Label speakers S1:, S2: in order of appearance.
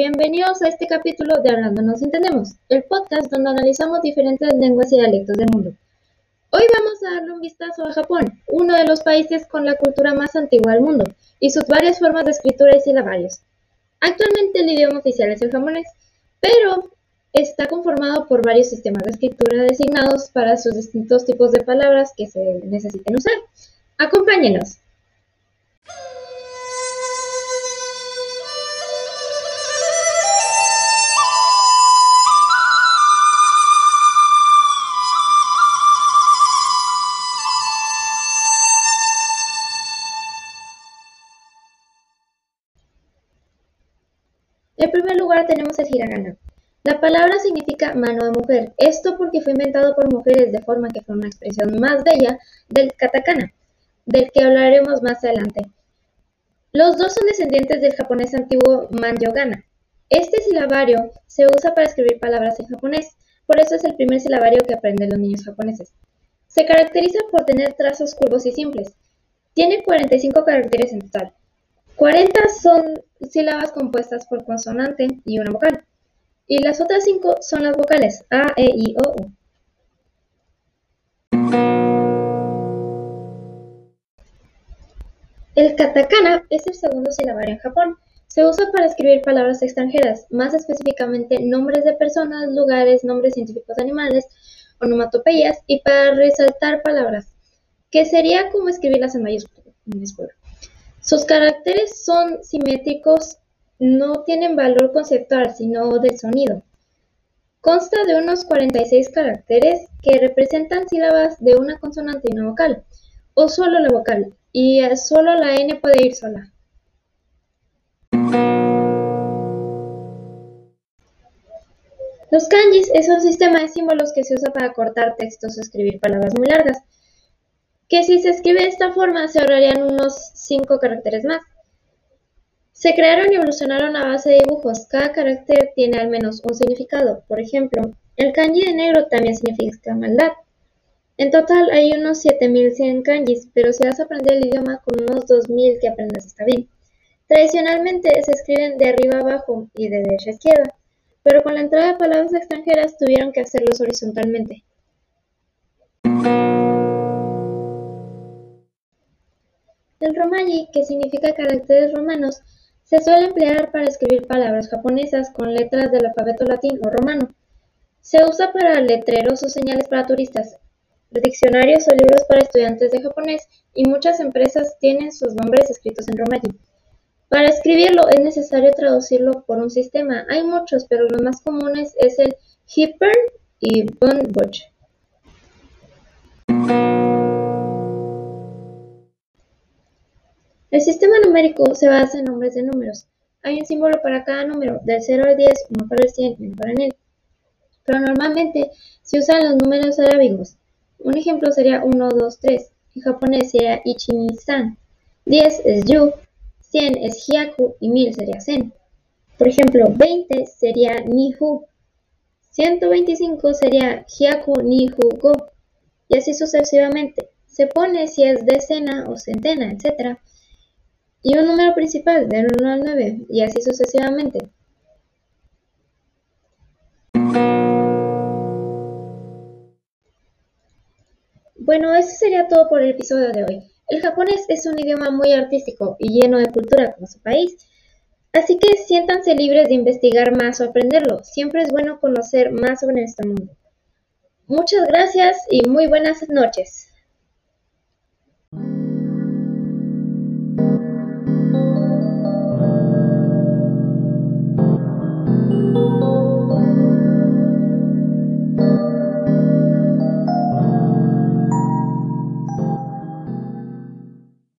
S1: bienvenidos a este capítulo de Hablando Nos Entendemos, el podcast donde analizamos diferentes lenguas y dialectos del mundo. Hoy vamos a darle un vistazo a Japón, uno de los países con la cultura más antigua del mundo, y sus varias formas de escritura y silabarios. Actualmente el idioma oficial es el japonés, pero está conformado por varios sistemas de escritura designados para sus distintos tipos de palabras que se necesiten usar. Acompáñenos. En primer lugar tenemos el hiragana. La palabra significa mano de mujer, esto porque fue inventado por mujeres de forma que fue una expresión más bella del katakana, del que hablaremos más adelante. Los dos son descendientes del japonés antiguo manyogana. Este silabario se usa para escribir palabras en japonés, por eso es el primer silabario que aprenden los niños japoneses. Se caracteriza por tener trazos curvos y simples. Tiene 45 caracteres en total. 40 son sílabas compuestas por consonante y una vocal, y las otras 5 son las vocales A, E, I, O, U. El katakana es el segundo silabario en Japón. Se usa para escribir palabras extranjeras, más específicamente nombres de personas, lugares, nombres científicos de animales, onomatopeyas y para resaltar palabras, que sería como escribirlas en mayúscula. Sus caracteres son simétricos, no tienen valor conceptual, sino del sonido. Consta de unos 46 caracteres que representan sílabas de una consonante y una vocal, o solo la vocal, y solo la n puede ir sola. Los kanjis es un sistema de símbolos que se usa para cortar textos o escribir palabras muy largas que si se escribe de esta forma se ahorrarían unos 5 caracteres más. Se crearon y evolucionaron a base de dibujos. Cada carácter tiene al menos un significado. Por ejemplo, el kanji de negro también significa maldad. En total hay unos 7100 kanjis, pero si vas a aprender el idioma con unos 2000 que aprendas está bien. Tradicionalmente se escriben de arriba abajo y de derecha a izquierda, pero con la entrada de palabras extranjeras tuvieron que hacerlos horizontalmente. El romaji, que significa caracteres romanos, se suele emplear para escribir palabras japonesas con letras del alfabeto latín o romano. Se usa para letreros o señales para turistas, diccionarios o libros para estudiantes de japonés y muchas empresas tienen sus nombres escritos en romaji. Para escribirlo es necesario traducirlo por un sistema. Hay muchos, pero los más comunes es el Hyper y Bunbuch. El sistema numérico se basa en nombres de números. Hay un símbolo para cada número, del 0 al 10, uno para el 100 y uno para el 1000. Pero normalmente se usan los números arábigos. Un ejemplo sería 1, 2, 3. En japonés sería Ichi-ni-san. 10 es Yu, 100 es Hyaku y 1000 sería Sen. Por ejemplo, 20 sería Nihu, 125 sería Hyaku Nihu Go, y así sucesivamente. Se pone si es decena o centena, etc y un número principal del 1 al 9, y así sucesivamente. Bueno, eso sería todo por el episodio de hoy. El japonés es un idioma muy artístico y lleno de cultura como su país, así que siéntanse libres de investigar más o aprenderlo. Siempre es bueno conocer más sobre nuestro mundo. Muchas gracias y muy buenas noches.